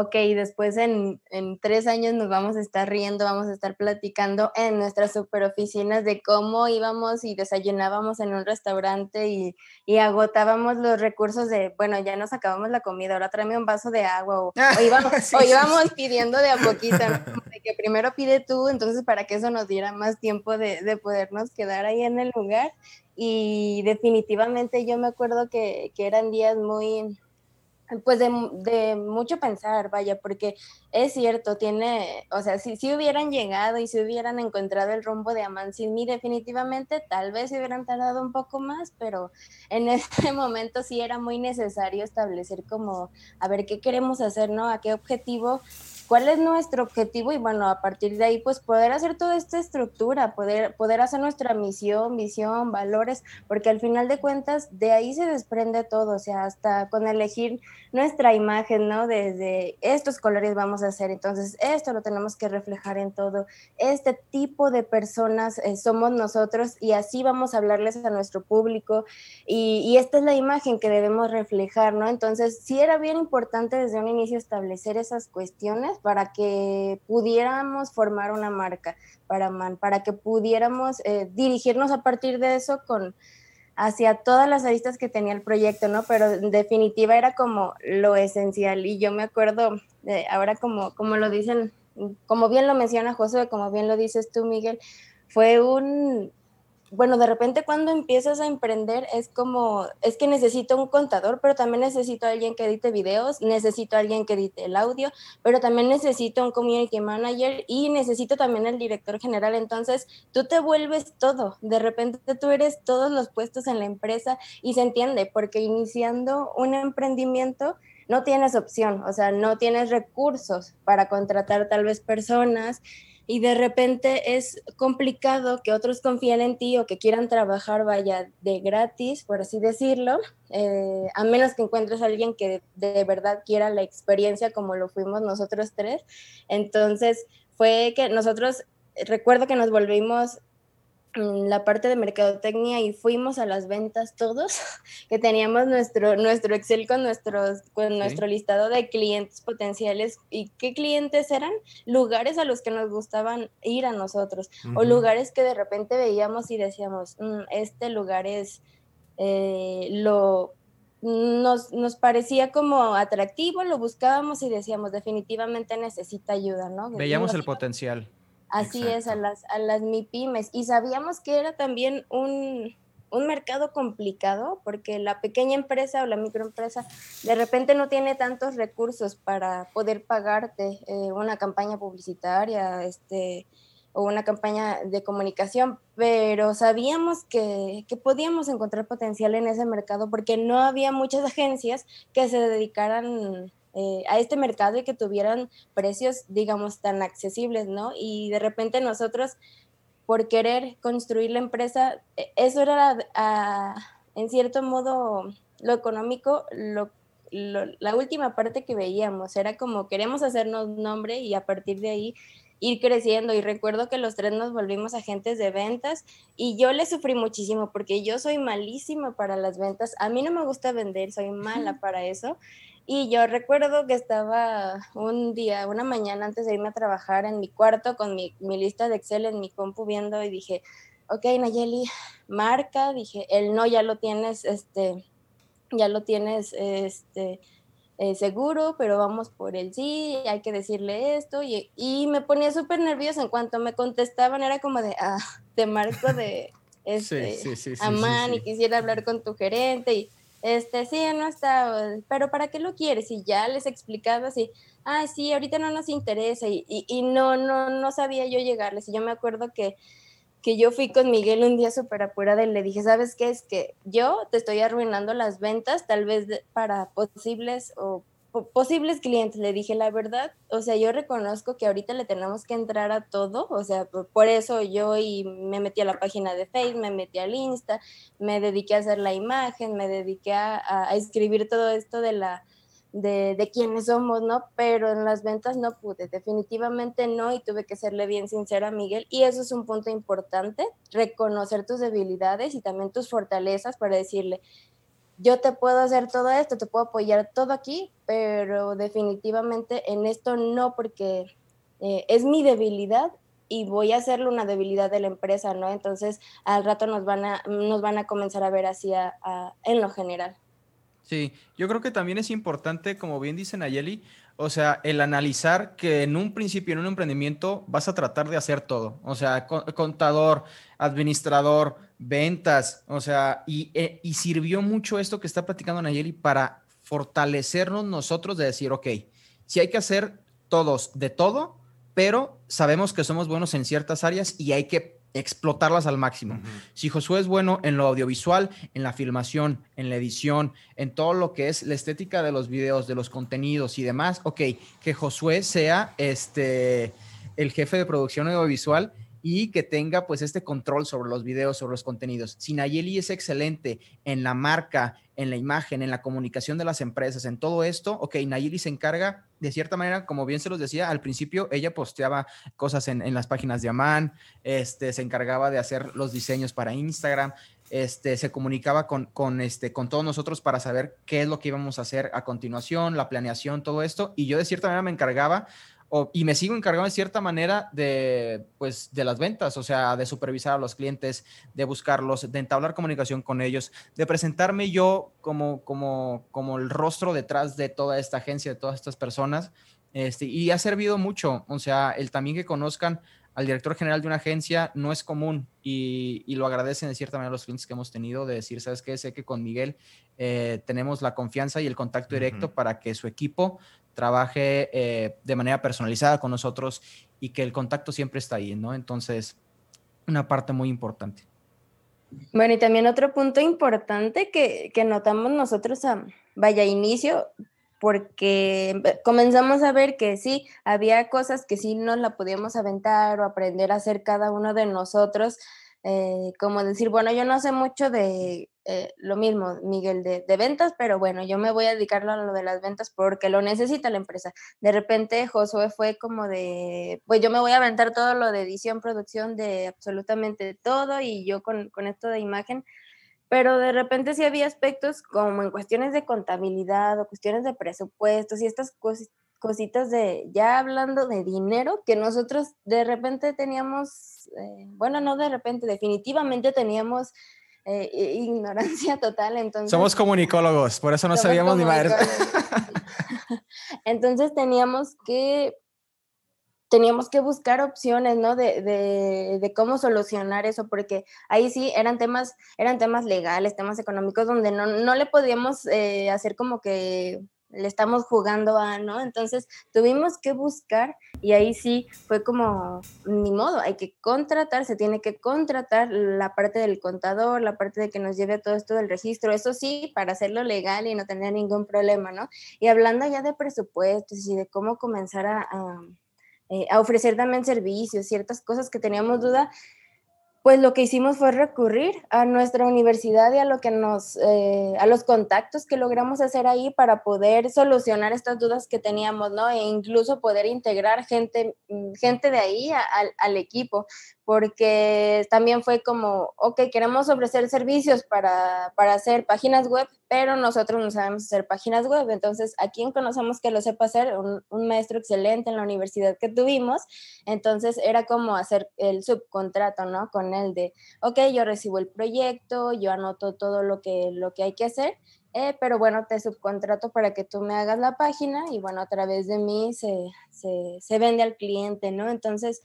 ok, después en, tres años nos vamos a estar riendo, vamos a estar platicando en nuestras super oficinas de cómo íbamos y desayunábamos en un restaurante y, agotábamos los recursos de, bueno, ya nos acabamos la comida, ahora tráeme un vaso de agua o, [laughs] íbamos, pidiendo de a poquito, [laughs] de que primero pide tú, entonces para que eso nos diera más tiempo de, de podernos quedar ahí en el lugar. Y definitivamente yo me acuerdo que, que eran días muy, pues de, mucho pensar, vaya, porque es cierto, tiene, o sea, si, si hubieran llegado y si hubieran encontrado el rumbo de Amán sin mí, definitivamente tal vez hubieran tardado un poco más, pero en [laughs] este momento sí era muy necesario establecer como, a ver, ¿qué queremos hacer, no? ¿A qué objetivo cuál es nuestro objetivo y bueno, a partir de ahí pues poder hacer toda esta estructura, poder, poder hacer nuestra misión, visión, valores, porque al final de cuentas de ahí se desprende todo, o sea, hasta con elegir nuestra imagen, ¿no? Desde estos colores vamos a hacer, entonces esto lo tenemos que reflejar en todo, este tipo de personas eh, somos nosotros y así vamos a hablarles a nuestro público y, y esta es la imagen que debemos reflejar, ¿no? Entonces sí era bien importante desde un inicio establecer esas cuestiones para que pudiéramos formar una marca para MAN, para que pudiéramos eh, dirigirnos a partir de eso con hacia todas las aristas que tenía el proyecto, ¿no? Pero en definitiva era como lo esencial y yo me acuerdo, ahora como, como lo dicen, como bien lo menciona José, como bien lo dices tú, Miguel, fue un, bueno, de repente cuando empiezas a emprender es como, es que necesito un contador, pero también necesito a alguien que edite videos, necesito a alguien que edite el audio, pero también necesito un community manager y necesito también el director general. Entonces, tú te vuelves todo, de repente tú eres todos los puestos en la empresa y se entiende, porque iniciando un emprendimiento, no tienes opción, o sea, no tienes recursos para contratar tal vez personas y de repente es complicado que otros confíen en ti o que quieran trabajar, vaya, de gratis, por así decirlo, eh, a menos que encuentres a alguien que de verdad quiera la experiencia como lo fuimos nosotros tres. Entonces fue que nosotros, recuerdo que nos volvimos la parte de mercadotecnia y fuimos a las ventas todos, [laughs] que teníamos nuestro, nuestro Excel con, nuestros, con nuestro listado de clientes potenciales. ¿Y qué clientes eran? Lugares a los que nos gustaban ir a nosotros, o lugares que de repente veíamos y decíamos, mm, este lugar es eh, lo... Nos, nos parecía como atractivo, lo buscábamos y decíamos, definitivamente necesita ayuda, ¿no? Veíamos el potencial. Así es, a las, a las MIPIMES. Y sabíamos que era también un, mercado complicado porque la pequeña empresa o la microempresa de repente no tiene tantos recursos para poder pagarte eh, una campaña publicitaria este, o una campaña de comunicación, pero sabíamos que, que podíamos encontrar potencial en ese mercado porque no había muchas [laughs] agencias que se dedicaran eh, a este mercado y que tuvieran precios, digamos, tan accesibles, ¿no? Y de repente nosotros, por querer construir la empresa, e, eso era en cierto modo lo económico, lo, la última parte que veíamos, era como queremos hacernos nombre y a partir de ahí ir creciendo. Y recuerdo que los tres nos volvimos agentes de ventas y yo le sufrí muchísimo porque yo soy malísima para las ventas, a mí no me gusta vender, soy mala para eso y yo recuerdo que estaba un día, una mañana antes de irme a trabajar en mi cuarto con mi, lista de Excel en mi compu viendo y dije, ok, Nayeli, marca, dije, el no ya lo tienes este, ya lo tienes este, eh, seguro, pero vamos por el sí, hay que decirle esto. Y, y me ponía súper nerviosa en cuanto me contestaban, era como de, ah, te marco de [laughs] este, Amán y quisiera hablar con tu gerente y este, sí, no está, pero ¿para qué lo quieres? Y ya les explicaba así, ah, sí, ahorita no nos interesa y, y, y no, no, no sabía yo llegarles. Y yo me acuerdo que que yo fui con Miguel un día súper apurada y le dije, ¿sabes qué? Es que yo te estoy arruinando las ventas, tal vez para posibles o posibles clientes. Le dije la verdad, o sea, yo reconozco que ahorita le tenemos que entrar a todo, o sea, por eso yo y me metí a la página de Facebook, me metí al Insta, me dediqué a hacer la imagen, me dediqué a escribir todo esto de la de, de quiénes somos, ¿no? Pero en las ventas no pude, definitivamente no, y tuve que serle bien sincera a Miguel. Y eso es un punto importante, reconocer tus debilidades y también tus fortalezas para decirle, yo te puedo hacer todo esto, te puedo apoyar todo aquí, pero definitivamente en esto no, porque eh, es mi debilidad y voy a hacerle una debilidad de la empresa, ¿no? Entonces al rato nos van a, nos van a comenzar a ver así en lo general. Sí, yo creo que también es importante, como bien dice Nayeli, o sea, el analizar que en un principio, en un emprendimiento, vas a tratar de hacer todo. O sea, contador, administrador, ventas, o sea, y, eh, y sirvió mucho esto que está platicando Nayeli para fortalecernos nosotros de decir, ok, si hay que hacer todos de todo, pero sabemos que somos buenos en ciertas áreas y hay que explotarlas al máximo. Si Josué es bueno en lo audiovisual, en la filmación, en la edición, en todo lo que es la estética de los videos, de los contenidos y demás, ok, que Josué sea este el jefe de producción audiovisual y que tenga pues este control sobre los videos, sobre los contenidos. Si Nayeli es excelente en la marca, en la imagen, en la comunicación de las empresas, en todo esto, ok, Nayeli se encarga de cierta manera, como bien se los decía, al principio ella posteaba cosas en, las páginas de Amán, este, se encargaba de hacer los diseños para Instagram, este, se comunicaba con, con, este, con todos nosotros para saber qué es lo que íbamos a hacer a continuación, la planeación, todo esto, y yo de cierta manera me encargaba y me sigo encargando de cierta manera de, pues, de las ventas, o sea, de supervisar a los clientes, de buscarlos, de entablar comunicación con ellos, de presentarme yo como, como, como el rostro detrás de toda esta agencia, de todas estas personas. Este, y ha servido mucho, o sea, el también que conozcan al director general de una agencia no es común y, lo agradecen de cierta manera los clientes que hemos tenido de decir, ¿sabes qué? Sé que con Miguel eh, tenemos la confianza y el contacto directo para que su equipo trabaje eh, de manera personalizada con nosotros y que el contacto siempre está ahí, ¿no? Entonces, una parte muy importante. Bueno, y también otro punto importante que, que notamos nosotros a vaya inicio, porque comenzamos a ver que sí, había cosas que sí nos la podíamos aventar o aprender a hacer cada uno de nosotros, eh, como decir, bueno, yo no sé mucho de eh, lo mismo, Miguel, de, ventas, pero bueno, yo me voy a dedicar a lo de las ventas porque lo necesita la empresa. De repente Josué fue como de, pues yo me voy a aventar todo lo de edición, producción, de absolutamente todo y yo con, con esto de imagen, pero de repente sí había aspectos como en cuestiones de contabilidad o cuestiones de presupuestos y estas cositas de, ya hablando de dinero, que nosotros de repente teníamos, eh, bueno, no de repente, definitivamente teníamos eh, ignorancia [laughs] total. Entonces, Somos comunicólogos, por eso no sabíamos ni madre. [laughs] entonces teníamos que teníamos que buscar opciones, ¿no? De, de, de, cómo solucionar eso, porque ahí sí eran temas, eran temas legales, temas económicos, donde no, no le podíamos eh, hacer como que le estamos jugando a, ¿no? Entonces tuvimos que buscar y ahí sí fue como, ni modo, hay que contratar, se tiene que contratar la parte del contador, la parte de que nos lleve todo esto del registro, eso sí, para hacerlo legal y no tener ningún problema, ¿no? Y hablando ya de presupuestos y de cómo comenzar a, a, eh, a ofrecer también servicios, ciertas cosas que teníamos duda, pues lo que hicimos fue recurrir a nuestra universidad y a lo que nos, eh, a los contactos que logramos hacer ahí para poder solucionar estas dudas que teníamos, ¿no? E incluso poder integrar gente, mm, gente de ahí al equipo, porque también fue como, ok, queremos ofrecer servicios para, para, hacer páginas web, pero nosotros no sabemos hacer páginas web. Entonces, ¿a quién conocemos que lo sepa hacer? Un, un, maestro excelente en la universidad que tuvimos. Entonces, era como hacer el subcontrato, ¿no? Con él de, ok, yo recibo el proyecto, yo anoto todo lo que, lo que hay que hacer. Eh, pero bueno, te subcontrato para que tú me hagas la página y bueno, a través de mí se, se, se vende al cliente, ¿no? Entonces,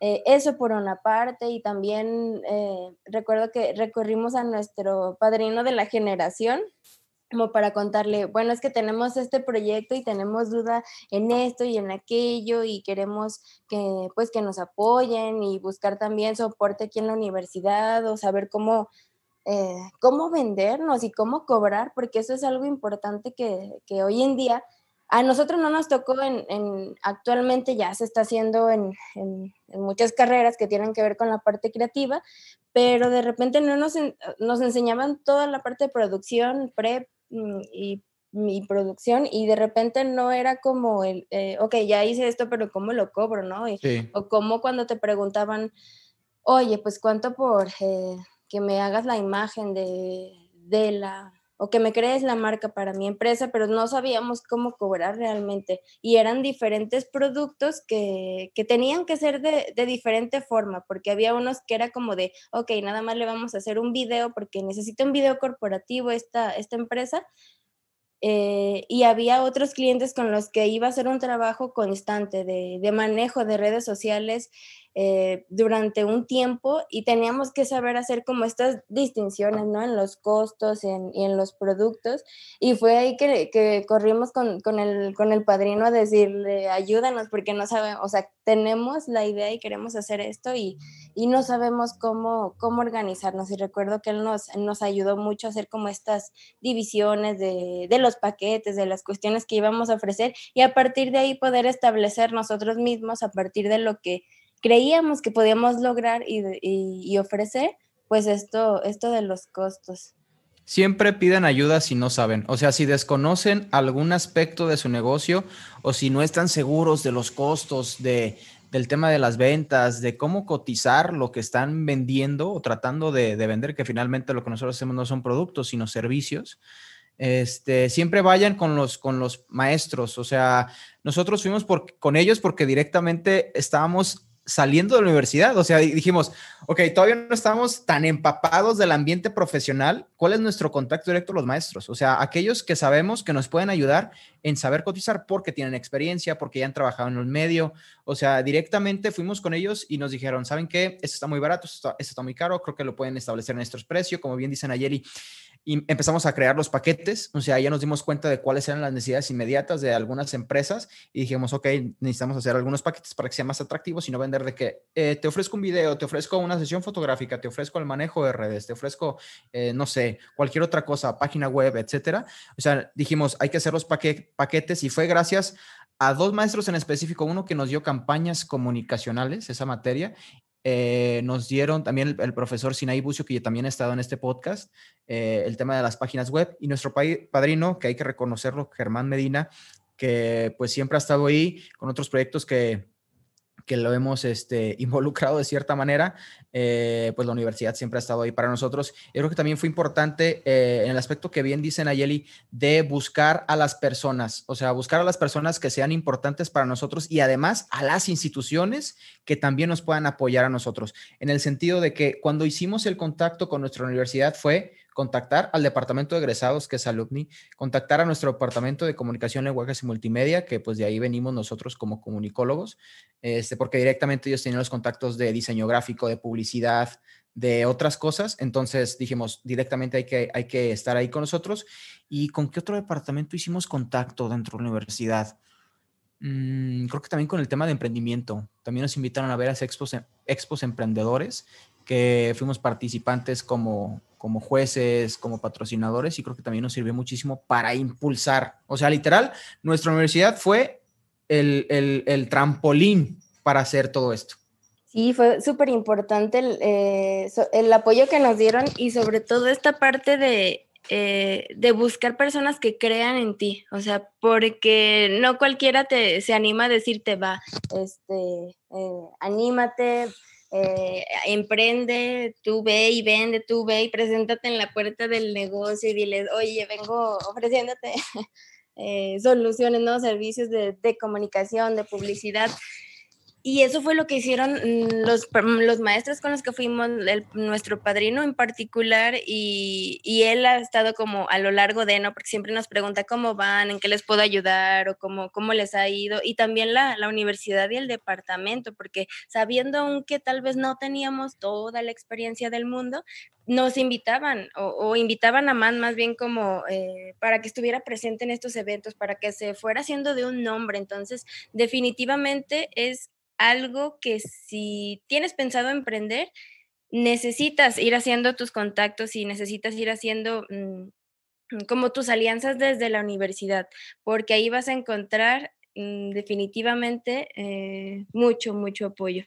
eh, eso por una parte y también eh, recuerdo que recorrimos a nuestro padrino de la generación como para contarle, bueno, es que tenemos este proyecto y tenemos duda en esto y en aquello y queremos que pues que nos apoyen y buscar también soporte aquí en la universidad o saber cómo, eh, cómo vendernos y cómo cobrar, porque eso es algo importante que, que hoy en día a nosotros no nos tocó en, actualmente ya se está haciendo en, muchas carreras que tienen que ver con la parte creativa, pero de repente no nos, nos enseñaban toda la parte de producción, pre mm, y, producción y de repente no era como el, eh, ok, ya hice esto, pero ¿cómo lo cobro, no? O como cuando te preguntaban, oye, pues cuánto por eh, que me hagas la imagen de, de la o que me crees la marca para mi empresa, pero no sabíamos cómo cobrar realmente. Y eran diferentes productos que, tenían que ser de, de, diferente forma, porque había unos que era como de, ok, nada más le vamos a hacer un video porque necesita un video corporativo esta, esta empresa, eh, y había otros clientes con los que iba a hacer un trabajo constante de, de manejo de redes sociales eh, durante un tiempo y teníamos que saber hacer como estas distinciones, ¿no? En los costos en, y en los productos. Y fue ahí que, que corrimos con, con, el, con el padrino a decirle, ayúdanos, porque no sabemos, o sea, tenemos la idea y queremos hacer esto y, y no sabemos cómo, cómo organizarnos. Y recuerdo que él nos, nos ayudó mucho a hacer como estas divisiones de, de los paquetes, de las cuestiones que íbamos a ofrecer y a partir de ahí poder establecer nosotros mismos, a partir de lo que creíamos que podíamos lograr y, ofrecer, pues esto, esto de los costos. Siempre piden ayuda si no saben, o sea, si desconocen algún aspecto de su negocio o si no están seguros de los costos, de, del tema de las ventas, de cómo cotizar lo que están vendiendo o tratando de, vender, que finalmente lo que nosotros hacemos no son productos, sino servicios. Este, siempre vayan con los, con los maestros, o sea, nosotros fuimos por, con ellos porque directamente estábamos saliendo de la universidad. O sea, dijimos, ok, todavía no estamos tan empapados del ambiente profesional. ¿Cuál es nuestro contacto directo con los maestros? O sea, aquellos que sabemos que nos pueden ayudar en saber cotizar porque tienen experiencia, porque ya han trabajado en el medio. O sea, directamente fuimos con ellos y nos dijeron, ¿saben qué? Esto está muy barato, esto está, muy caro, creo que lo pueden establecer en estos precios. Como bien dicen ayer y empezamos a crear los paquetes, o sea, ya nos dimos cuenta de cuáles eran las necesidades inmediatas de algunas empresas y dijimos, ok, necesitamos hacer algunos paquetes para que sea más atractivos y no vender de que eh, te ofrezco un video, te ofrezco una sesión fotográfica, te ofrezco el manejo de redes, te ofrezco, eh, no sé, cualquier otra cosa, página web, etcétera. O sea, dijimos, hay que hacer los paquetes y fue gracias a dos maestros en específico, uno que nos dio campañas comunicacionales, esa materia, eh, nos dieron también el, profesor Sinaí Bucio, que también ha estado en este podcast, eh, el tema de las páginas web, y nuestro padrino, que hay que reconocerlo, Germán Medina, que pues siempre ha estado ahí con otros proyectos que, que lo hemos este, [laughs] involucrado de cierta manera, eh, pues la universidad siempre ha estado ahí para nosotros. Yo creo que también fue importante eh, en el aspecto que bien dice Nayeli, de buscar a las personas, o sea, buscar a las personas que sean importantes para nosotros y además a las instituciones que también nos puedan apoyar a nosotros, en el sentido de que cuando hicimos el contacto con nuestra universidad fue contactar al departamento de egresados, que es Alumni, contactar a nuestro departamento de comunicación, lenguajes y multimedia, que pues de ahí venimos nosotros como comunicólogos, este, porque directamente ellos tenían los contactos de diseño gráfico, de publicidad, de otras cosas. Entonces dijimos, directamente hay que, hay que estar ahí con nosotros. ¿Y con qué otro departamento hicimos contacto dentro de la universidad? Mm, creo que también con el tema de emprendimiento. También nos invitaron a ver a expos, expos emprendedores, que fuimos participantes como, como jueces, como patrocinadores, y creo que también nos sirvió muchísimo para impulsar. O sea, literal, nuestra universidad fue el, el, trampolín para hacer todo esto. Sí, fue súper importante el, eh, el, apoyo que nos dieron y sobre todo esta parte de, eh, de buscar personas que crean en ti, o sea, porque no cualquiera te, se anima a decirte, va, este, eh, anímate, eh, emprende, tú ve y vende, tú ve y preséntate en la puerta del negocio y diles, oye, vengo ofreciéndote [laughs] eh, soluciones, ¿no? Servicios de, de comunicación, de publicidad. Y eso fue lo que hicieron mm, los, los maestros con los que fuimos, nuestro padrino en particular, y, y, él ha estado como a lo largo de, ¿no? Porque siempre nos pregunta cómo van, en qué les puedo ayudar o cómo, cómo les ha ido, y también la, la universidad y el departamento, porque sabiendo aunque tal vez no teníamos toda la experiencia del mundo, nos invitaban o, invitaban a Man más bien como eh, para que estuviera presente en estos eventos, para que se fuera haciendo de un nombre. Entonces, definitivamente es algo que si tienes pensado emprender, necesitas ir haciendo tus contactos y necesitas ir haciendo mm, como tus alianzas desde la universidad, porque ahí vas a encontrar mm, definitivamente eh, mucho, mucho apoyo.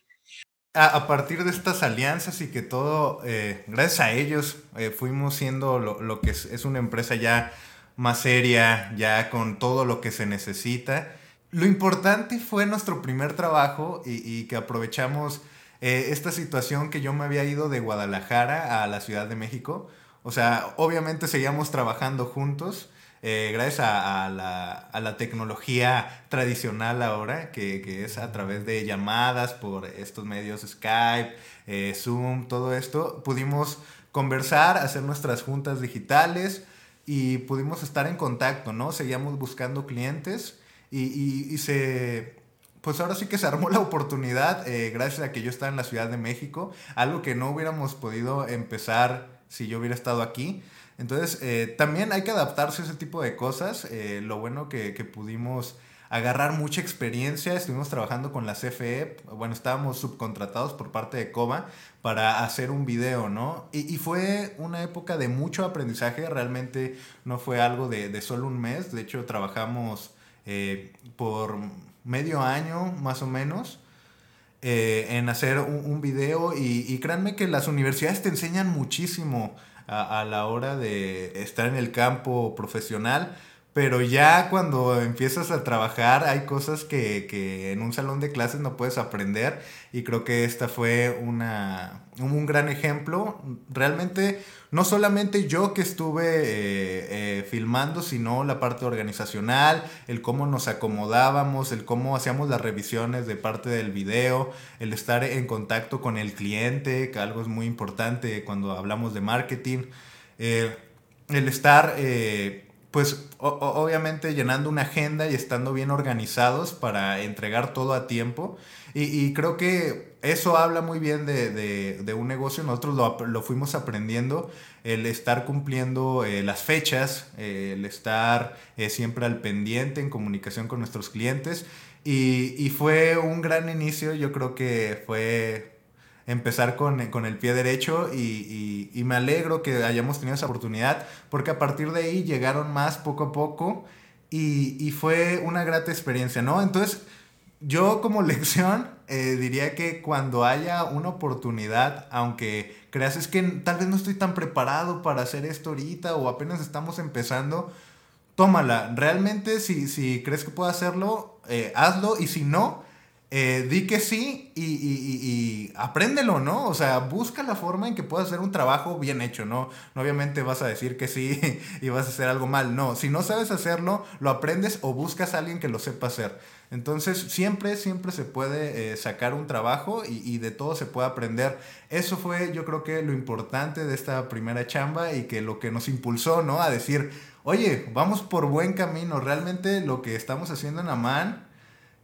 A, partir de estas alianzas y que todo, eh, gracias a ellos, eh, fuimos siendo lo, lo que es, es, una empresa ya más seria, ya con todo lo que se necesita. Lo importante fue nuestro primer trabajo y, que aprovechamos eh, esta situación que yo me había ido de Guadalajara a la Ciudad de México. O sea, obviamente seguíamos trabajando juntos. Eh, gracias a, la, tecnología tradicional ahora, que, es a través de llamadas por estos medios Skype, eh, Zoom, todo esto, pudimos conversar, hacer nuestras juntas digitales y pudimos estar en contacto, ¿no? Seguíamos buscando clientes y, y, se, pues ahora sí que se armó [laughs] la oportunidad eh, gracias a que yo estaba en la Ciudad de México, algo que no hubiéramos podido empezar si yo hubiera estado aquí. Entonces, eh, también hay que adaptarse a ese tipo de cosas. Eh, lo bueno que, que, pudimos agarrar mucha experiencia, estuvimos trabajando con la CFE, bueno, estábamos subcontratados por parte de COBA para hacer un video, ¿no? Y, y fue una época de mucho aprendizaje, realmente no fue algo de, de solo un mes, de hecho trabajamos eh, por medio año más o menos eh, en hacer un, video y, créanme que las universidades te enseñan muchísimo a, a, la hora de estar en el campo profesional pero ya cuando empiezas a trabajar hay cosas que, en un salón de clases no puedes aprender y creo que esta fue una, un gran ejemplo. Realmente no solamente yo que estuve eh, eh, filmando, sino la parte organizacional, el cómo nos acomodábamos, el cómo hacíamos las revisiones de parte del video, el estar en contacto con el cliente, que algo es muy importante cuando hablamos de marketing, eh, el estar pues obviamente llenando una agenda y estando bien organizados para entregar todo a tiempo. Y, creo que eso habla muy bien de, un negocio. Nosotros lo, fuimos aprendiendo, el estar cumpliendo eh, las fechas, eh, el estar eh, siempre al pendiente en comunicación con nuestros clientes. Y, y fue un gran inicio, yo creo que fue empezar con, con el pie derecho y, y, me alegro que hayamos tenido esa oportunidad porque a partir de ahí llegaron más poco a poco y, y fue una grata experiencia, ¿no? Entonces, yo como [laughs] lección eh, diría que cuando haya una oportunidad, aunque creas es que tal vez no estoy tan preparado para hacer esto ahorita o apenas estamos empezando, tómala. Realmente si, si crees que puedo hacerlo, eh, hazlo y si no, eh, di que sí y, y, y, apréndelo, ¿no? O sea, busca la forma en que puedas hacer un trabajo bien hecho, ¿no? No obviamente vas a decir que sí [laughs] y vas a hacer algo mal, no. Si no sabes hacerlo, lo aprendes o buscas a alguien que lo sepa hacer. Entonces, siempre, siempre se puede eh, sacar un trabajo y, y, de todo se puede aprender. Eso fue, yo creo que lo importante de esta primera chamba y que lo que nos impulsó, ¿no? A decir, oye, vamos por buen camino. Realmente lo que estamos haciendo en Amán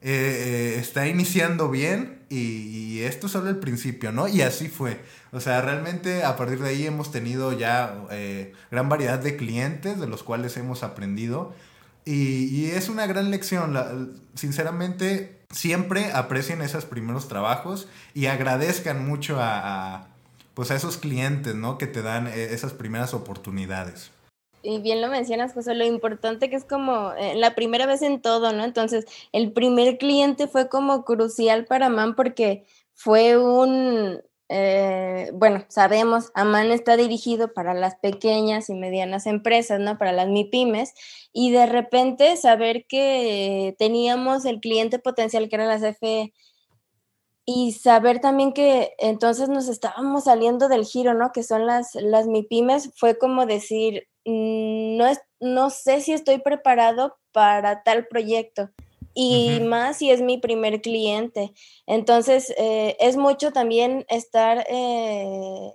eh, está iniciando bien y, esto es solo el principio, ¿no? Y así fue. O sea, realmente a partir de ahí hemos tenido ya eh, gran variedad de clientes de los cuales hemos aprendido y, es una gran lección. sinceramente, siempre aprecien esos primeros trabajos y agradezcan mucho a, pues a esos clientes, ¿no? Que te dan eh, esas primeras oportunidades y bien lo mencionas, José, lo importante que es como eh, la primera vez en todo, ¿no? Entonces, el primer cliente fue como crucial para Man porque fue un, eh, bueno, sabemos, Aman está dirigido para las pequeñas y medianas empresas, ¿no? Para las MIPIMES, y de repente saber que teníamos el cliente potencial que era la CFE y saber también que entonces nos estábamos saliendo del giro, ¿no? Que son las, las MIPIMES, fue como decir, mm, no, es, no sé si estoy preparado para tal proyecto y más si es mi primer cliente. Entonces, eh, es mucho también estar, eh,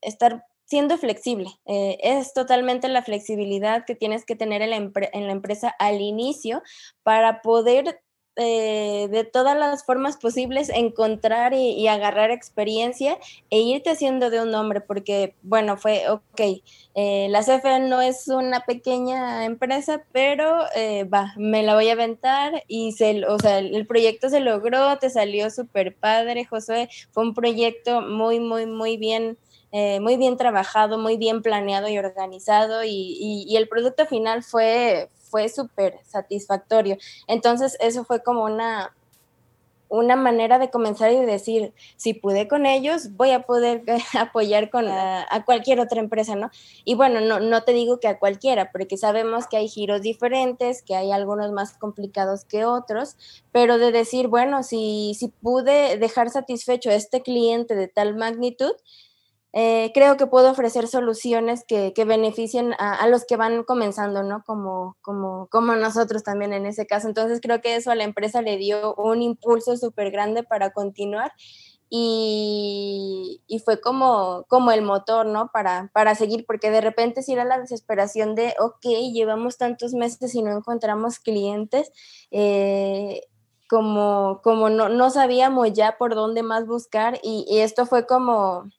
estar siendo flexible. Eh, es totalmente la flexibilidad que tienes que tener en la, empresa al inicio para poder eh, de todas las formas posibles encontrar y, agarrar experiencia e irte haciendo de un nombre, porque, bueno, fue, ok, eh, la CFE no es una pequeña empresa, pero eh, va, me la voy a aventar y se, o sea, el proyecto se logró, te salió súper padre, Josué, fue un proyecto muy, muy, muy bien. Muy bien trabajado, muy bien planeado y organizado y, y el producto final fue, fue súper satisfactorio. Entonces, eso fue como una, una manera de comenzar y decir, si pude con ellos, voy a poder [laughs] apoyar con a, cualquier otra empresa, ¿no? Y bueno, no, no te digo que a cualquiera, porque sabemos que hay giros diferentes, que hay algunos más complicados que otros, pero de decir, bueno, si, si pude dejar satisfecho a este cliente de tal magnitud, eh, creo que puedo ofrecer soluciones que, que beneficien a, los que van comenzando, ¿no? Como, como, como nosotros también en ese caso. Entonces creo que eso a la empresa le dio un impulso súper grande para continuar y, y, fue como, como el motor, ¿no? Para, para seguir, porque de repente si era la desesperación de, ok, llevamos tantos meses y no encontramos clientes. Eh, como, como no, no sabíamos ya por dónde más buscar y, y esto fue como,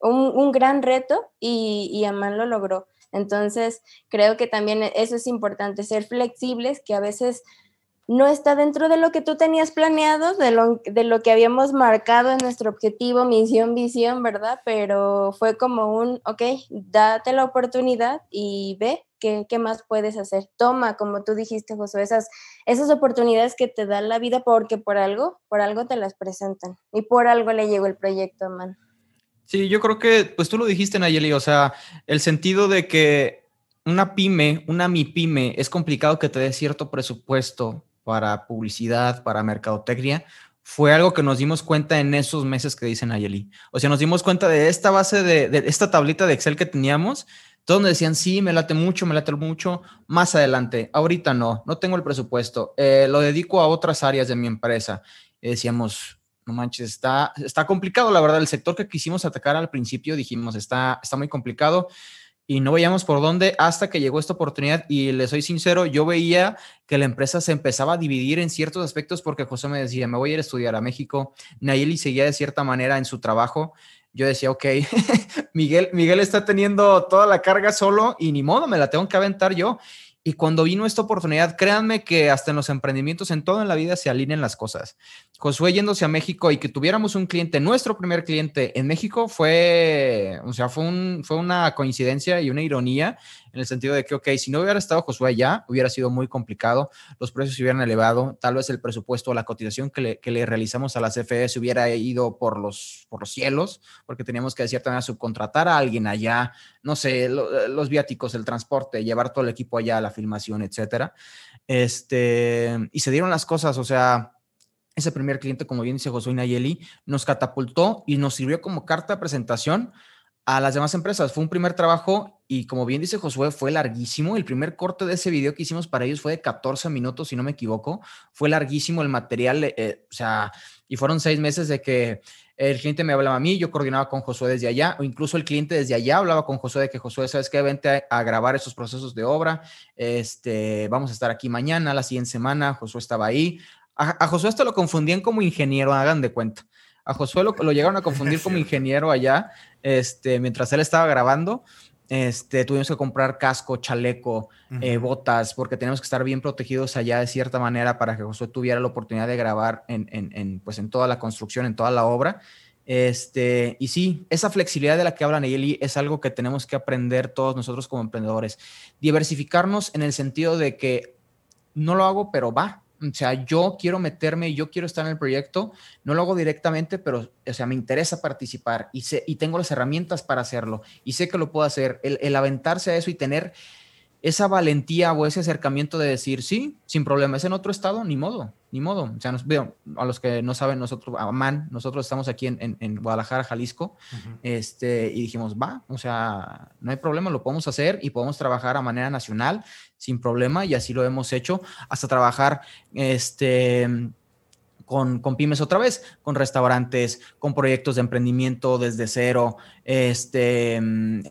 un, gran reto y, y Amán lo logró. Entonces, creo que también eso es importante, ser flexibles, que a veces no está dentro de lo que tú tenías planeado, de lo, de lo que habíamos marcado en nuestro objetivo, misión, visión, ¿verdad? Pero fue como un, ok, date la oportunidad y ve qué, qué más puedes hacer. Toma, como tú dijiste, José, esas, esas oportunidades que te da la vida porque por algo, por algo te las presentan y por algo le llegó el proyecto, man. Sí, yo creo que, pues tú lo dijiste, Nayeli, o sea, el sentido de que una pyme, una mi pyme, es complicado que te dé cierto presupuesto para publicidad, para mercadotecnia, fue algo que nos dimos cuenta en esos meses que dicen Nayeli. O sea, nos dimos cuenta de esta base de, de esta tablita de Excel que teníamos, todos decían, sí, me late mucho, me late mucho, más adelante, ahorita no, no tengo el presupuesto, eh, lo dedico a otras áreas de mi empresa. Decíamos, no manches, está, está complicado, la verdad. El sector que quisimos atacar al principio dijimos, está, está muy complicado y no veíamos por dónde hasta que llegó esta oportunidad. Y le soy sincero, yo veía que la empresa se empezaba a dividir en ciertos aspectos porque José me decía, me voy a ir a estudiar a México. Nayeli seguía de cierta manera en su trabajo. Yo decía, ok, [laughs] Miguel, Miguel está teniendo toda la carga solo y ni modo, me la tengo que aventar yo. Y cuando vino esta oportunidad, créanme que hasta en los emprendimientos, en todo en la vida, se alinean las cosas. Josué yéndose a México y que tuviéramos un cliente, nuestro primer cliente en México, fue, o sea, fue, un, fue una coincidencia y una ironía en el sentido de que, ok, si no hubiera estado Josué allá, hubiera sido muy complicado, los precios se hubieran elevado, tal vez el presupuesto o la cotización que le, que le realizamos a la CFE se hubiera ido por los, por los cielos, porque teníamos que de cierta manera subcontratar a alguien allá, no sé, los viáticos, el transporte, llevar todo el equipo allá, la filmación, etcétera. Este, y se dieron las cosas, o sea, ese primer cliente, como bien dice Josué Nayeli, nos catapultó y nos sirvió como carta de presentación a las demás empresas. Fue un primer trabajo y como bien dice Josué, fue larguísimo. El primer corte de ese video que hicimos para ellos fue de 14 minutos, si no me equivoco. Fue larguísimo el material, eh, o sea, y fueron seis meses de que el cliente me hablaba a mí, yo coordinaba con Josué desde allá, o incluso el cliente desde allá hablaba con Josué de que Josué, ¿sabes qué? Vente a, grabar esos procesos de obra, este, vamos a estar aquí mañana, la siguiente semana, Josué estaba ahí. A, a Josué esto lo confundían como ingeniero, hagan de cuenta. A Josué lo, llegaron a confundir [laughs] como ingeniero allá, este, mientras él estaba grabando. Este, tuvimos que comprar casco, chaleco, eh, botas, porque teníamos que estar bien protegidos allá de cierta manera para que Josué tuviera la oportunidad de grabar en, en, pues en toda la construcción, en toda la obra. Este, y sí, esa flexibilidad de la que habla Nayeli es algo que tenemos que aprender todos nosotros como emprendedores. Diversificarnos en el sentido de que no lo hago, pero va, o sea, yo quiero meterme, yo quiero estar en el proyecto, no lo hago directamente, pero, o sea, me interesa participar y, sé, y tengo las herramientas para hacerlo y sé que lo puedo hacer. El, aventarse a eso y tener esa valentía o ese acercamiento de decir, sí, sin problema, es en otro estado, ni modo. ni modo. O sea, nos, veo, a los que no saben, nosotros, Amán, nosotros estamos aquí en, en, Guadalajara, Jalisco, este, y dijimos, va, o sea, no hay problema, lo podemos hacer y podemos trabajar a manera nacional sin problema, y así lo hemos hecho, hasta trabajar, este con, con, pymes otra vez, con restaurantes, con proyectos de emprendimiento desde cero, este,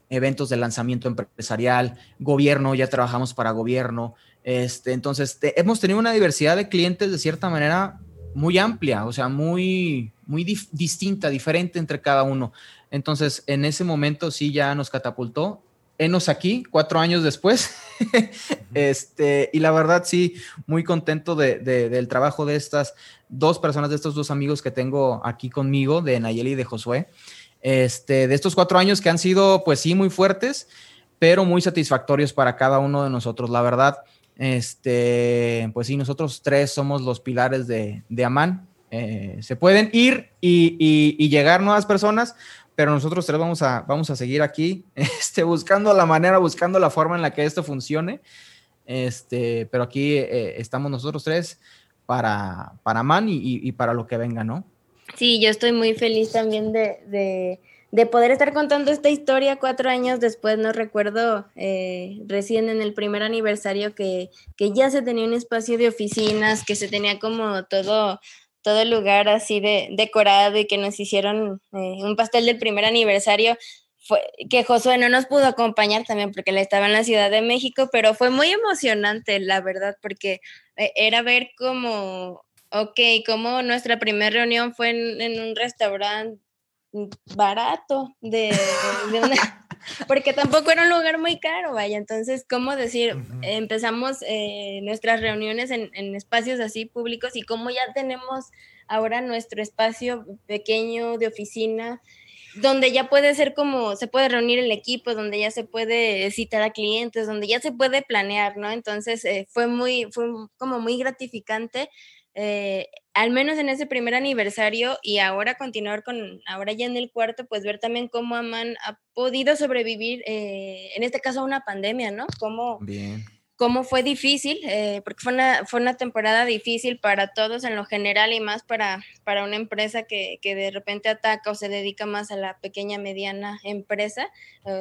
eventos de lanzamiento empresarial, gobierno, ya trabajamos para gobierno. Este, entonces, hemos tenido una diversidad de clientes de cierta manera muy amplia, o sea, muy, muy distinta, diferente entre cada uno. Entonces, en ese momento sí ya nos catapultó enos aquí, cuatro años después. [laughs] [laughs] este, y la verdad, sí, muy contento de, del trabajo de estas dos personas, de estos dos amigos que tengo aquí conmigo, de Nayeli y de Josué. Este, de estos cuatro años que han sido, pues sí, muy fuertes, pero muy satisfactorios para cada uno de nosotros. La verdad, este, pues sí, nosotros tres somos los pilares de, de Amán. Eh, se pueden ir y, y llegar nuevas personas, pero nosotros tres vamos a, vamos a seguir aquí, [laughs] este, buscando la manera, buscando la forma en la que esto funcione. Este, pero aquí eh, estamos nosotros tres para, para Man y, para lo que venga, ¿no? Sí, yo estoy muy feliz también de, poder estar contando esta historia cuatro años después. No recuerdo eh, recién en el primer aniversario que, que ya se tenía un espacio de oficinas, que se tenía como todo todo el lugar así de decorado y que nos hicieron eh, un pastel del primer aniversario. Fue, que Josué no nos pudo acompañar también porque él estaba en la Ciudad de México, pero fue muy emocionante, la verdad, porque eh, era ver cómo, ok, cómo nuestra primera reunión fue en, un restaurante barato de, de una, porque tampoco era un lugar muy caro, vaya. Entonces, ¿cómo decir? Empezamos eh, nuestras reuniones en, espacios así públicos y como ya tenemos ahora nuestro espacio pequeño de oficina, donde ya puede ser como, se puede reunir el equipo, donde ya se puede citar a clientes, donde ya se puede planear, ¿no? Entonces, eh, fue muy, fue como muy gratificante eh, al menos en ese primer aniversario y ahora continuar con, ahora ya en el cuarto, pues ver también cómo Aman ha podido sobrevivir, eh, en este caso a una pandemia, ¿no? Cómo, cómo fue difícil, eh, porque fue una, fue una temporada difícil para todos en lo general y más para, para una empresa que, que de repente ataca o se dedica más a la pequeña, mediana empresa,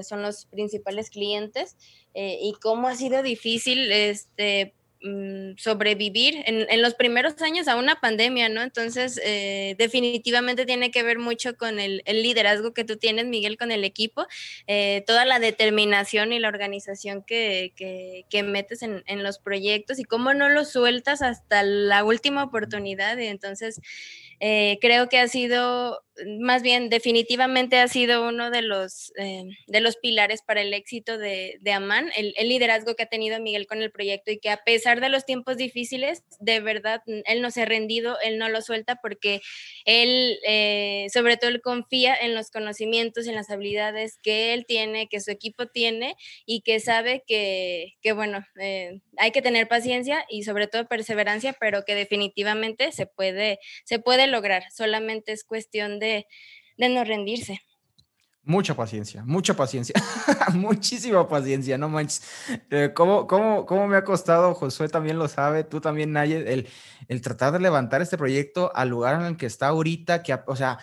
son los principales clientes, y cómo ha sido difícil, este, Mm, sobrevivir en, los primeros años a una pandemia, ¿no? Entonces, eh, definitivamente tiene que ver mucho con el, liderazgo que tú tienes, Miguel, con el equipo, eh, toda la determinación y la organización que, que, metes en, en, los proyectos y cómo no lo sueltas hasta la última oportunidad. Y entonces, eh, creo que ha sido, más bien definitivamente ha sido uno de los, eh, de los pilares para el éxito de, de Amán, el, liderazgo que ha tenido Miguel con el proyecto y que a pesar de los tiempos difíciles, de verdad, él no se ha rendido, él no lo suelta porque él, eh, sobre todo, él confía en los conocimientos, en las habilidades que él tiene, que su equipo tiene y que sabe que, que bueno, hay que tener paciencia y sobre todo perseverancia, pero que definitivamente se puede, se puede lograr, solamente es cuestión de, no rendirse. Mucha paciencia, mucha paciencia, [laughs] muchísima paciencia, no manches. Eh, ¿Cómo, cómo, me ha costado? Josué también lo sabe, tú también, Naye, el, el tratar de levantar este proyecto al lugar en el que está ahorita, que, o sea,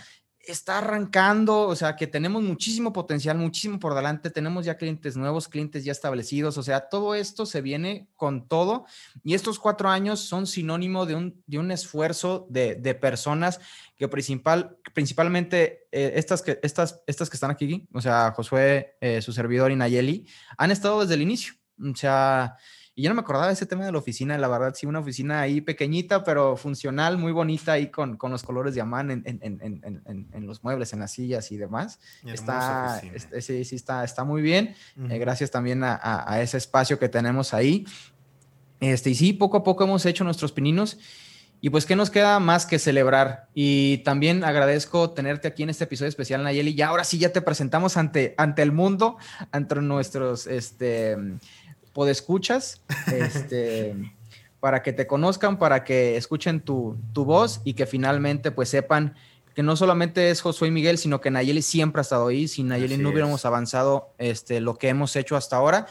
está arrancando, o sea, que tenemos muchísimo potencial, muchísimo por delante, tenemos ya clientes nuevos, clientes ya establecidos, o sea, todo esto se viene con todo y estos cuatro años son sinónimo de un, de un esfuerzo de, de personas que principal, principalmente eh, estas, que, estas, estas que están aquí, o sea, Josué, eh, su servidor y Nayeli, han estado desde el inicio, o sea, y yo no me acordaba de ese tema de la oficina, la verdad, sí, una oficina ahí pequeñita, pero funcional, muy bonita ahí con, con los colores de Amán en, en, en, en, los muebles, en las sillas y demás. está, este, sí, sí, está, está muy bien. Eh, gracias también a, a, ese espacio que tenemos ahí. Este, y sí, poco a poco hemos hecho nuestros pininos. Y pues, ¿qué nos queda más que celebrar? Y también agradezco tenerte aquí en este episodio especial, Nayeli. Y ahora sí ya te presentamos ante, ante el mundo, ante nuestros este, podescuchas, este, para que te conozcan, para que escuchen tu, voz y que finalmente pues sepan que no solamente es Josué y Miguel, sino que Nayeli siempre ha estado ahí. Sin Nayeli no hubiéramos avanzado este, lo que hemos hecho hasta ahora.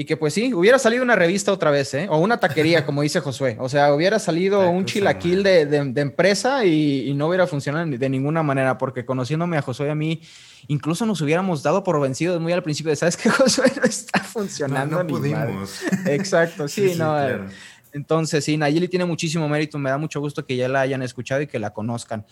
Y que pues sí, hubiera salido una revista otra vez, ¿eh? O una taquería, [laughs] como dice Josué. O sea, hubiera salido un chilaquil de, de, empresa y, no hubiera funcionado de ninguna manera, porque conociéndome a Josué y a mí, incluso nos hubiéramos dado por vencidos muy al principio de, ¿sabes qué, [laughs] Josué? No está funcionando. No, no pudimos. Exacto, [laughs] sí, no. Entonces, sí, Nayeli tiene muchísimo mérito, me da mucho gusto que ya la hayan escuchado y que la conozcan.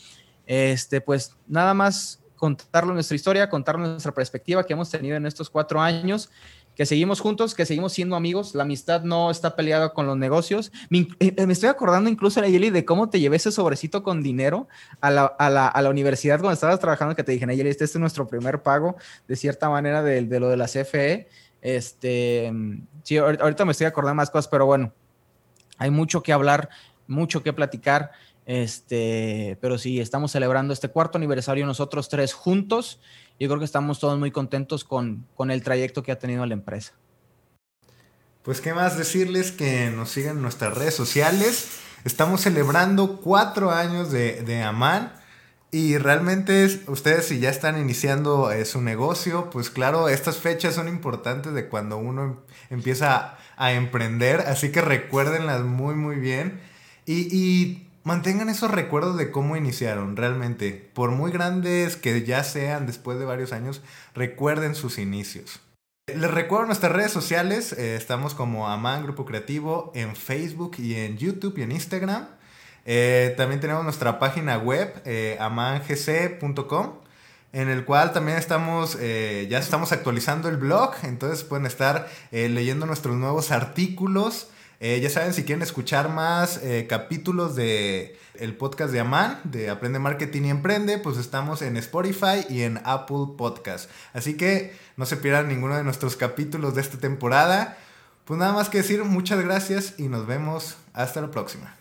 Este, pues nada más contarle nuestra historia, contarle nuestra perspectiva que hemos tenido en estos cuatro años que seguimos juntos, que seguimos siendo amigos, la amistad no está peleada con los negocios. Me, eh, estoy acordando incluso, Nayeli, de cómo te llevé ese sobrecito con dinero a la, a la, a la universidad cuando estabas trabajando, que te dije, Nayeli, este es nuestro primer pago, de cierta manera, de, de lo de la CFE. Este, sí, ahorita me estoy acordando más cosas, pero bueno, hay mucho que hablar, mucho que platicar. Este, pero sí, estamos celebrando este cuarto aniversario nosotros tres juntos yo creo que estamos todos muy contentos con, el trayecto que ha tenido la empresa. Pues qué más decirles que nos sigan nuestras redes sociales. Estamos celebrando cuatro años de, de Amán. Y realmente ustedes si ya están iniciando eh, su negocio, pues claro, estas fechas son importantes de cuando uno em, empieza a, emprender, así que recuérdenlas muy muy bien. Y, y mantengan esos recuerdos de cómo iniciaron, realmente. Por muy grandes que ya sean después de varios años, recuerden sus inicios. Les recuerdo nuestras redes sociales, eh, estamos como Aman Grupo Creativo en Facebook y en YouTube y en Instagram. Eh, también tenemos nuestra página web, eh, amangc.com, en el cual también estamos, ya estamos actualizando el blog, entonces pueden estar leyendo nuestros nuevos artículos. Eh, ya saben, si quieren escuchar más eh, capítulos de el podcast de Aman, de Aprende Marketing y Emprende, pues estamos en Spotify y en Apple Podcast. Así que no se pierdan ninguno de nuestros capítulos de esta temporada. Pues nada más que decir, muchas gracias y nos vemos hasta la próxima.